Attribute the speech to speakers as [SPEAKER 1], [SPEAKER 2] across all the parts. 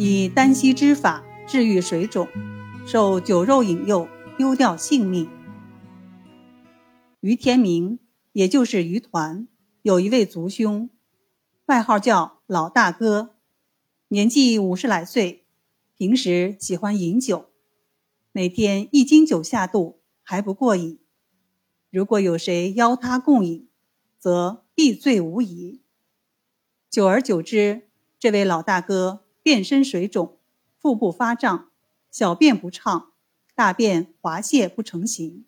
[SPEAKER 1] 以丹溪之法治愈水肿，受酒肉引诱，丢掉性命。于天明，也就是于团，有一位族兄，外号叫老大哥，年纪五十来岁，平时喜欢饮酒，每天一斤酒下肚还不过瘾。如果有谁邀他共饮，则必醉无疑。久而久之，这位老大哥遍身水肿，腹部发胀，小便不畅，大便滑泻不成形，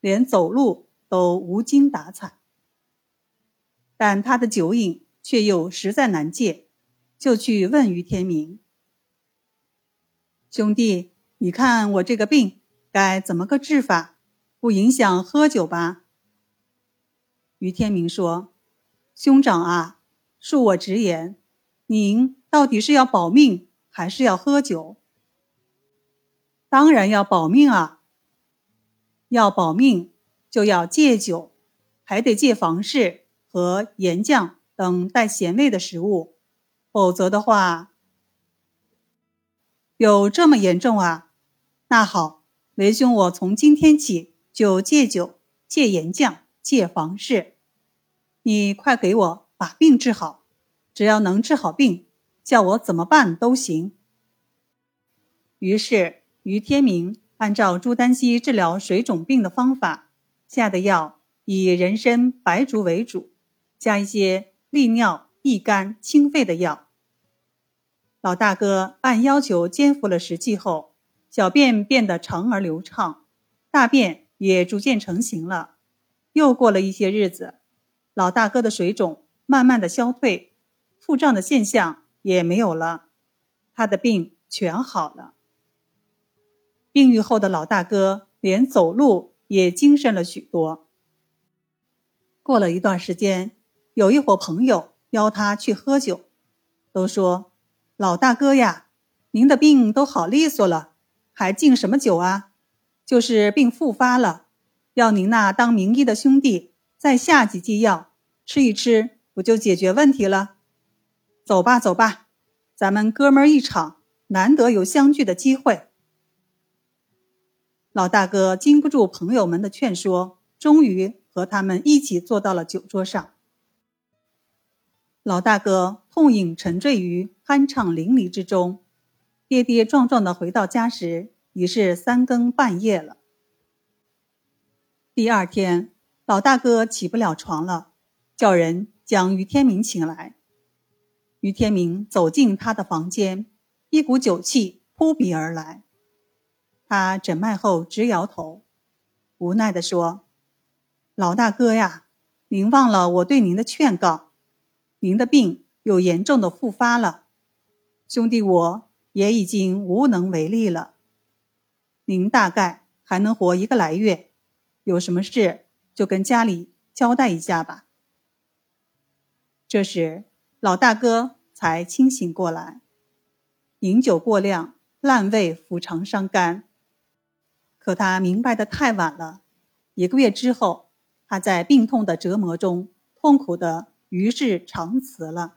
[SPEAKER 1] 连走路都无精打采。但他的酒瘾却又实在难戒，就去问于天明：“兄弟，你看我这个病该怎么个治法？”不影响喝酒吧？于天明说：“兄长啊，恕我直言，您到底是要保命还是要喝酒？当然要保命啊！要保命就要戒酒，还得戒房事和盐酱等带咸味的食物，否则的话，有这么严重啊？那好，为兄我从今天起。”就戒酒、戒盐酱、戒房事，你快给我把病治好。只要能治好病，叫我怎么办都行。于是于天明按照朱丹溪治疗水肿病的方法下的药，以人参、白术为主，加一些利尿、益肝、清肺的药。老大哥按要求煎服了十剂后，小便变得长而流畅，大便。也逐渐成型了。又过了一些日子，老大哥的水肿慢慢的消退，腹胀的现象也没有了，他的病全好了。病愈后的老大哥连走路也精神了许多。过了一段时间，有一伙朋友邀他去喝酒，都说：“老大哥呀，您的病都好利索了，还敬什么酒啊？”就是病复发了，要您那当名医的兄弟再下几剂药，吃一吃，不就解决问题了？走吧，走吧，咱们哥们儿一场，难得有相聚的机会。老大哥经不住朋友们的劝说，终于和他们一起坐到了酒桌上。老大哥痛饮沉醉于酣畅淋漓之中，跌跌撞撞的回到家时。已是三更半夜了。第二天，老大哥起不了床了，叫人将于天明请来。于天明走进他的房间，一股酒气扑鼻而来。他诊脉后直摇头，无奈地说：“老大哥呀，您忘了我对您的劝告，您的病有严重的复发了，兄弟我也已经无能为力了。”您大概还能活一个来月，有什么事就跟家里交代一下吧。这时，老大哥才清醒过来。饮酒过量，烂胃腐肠伤肝。可他明白的太晚了。一个月之后，他在病痛的折磨中痛苦的与世长辞了。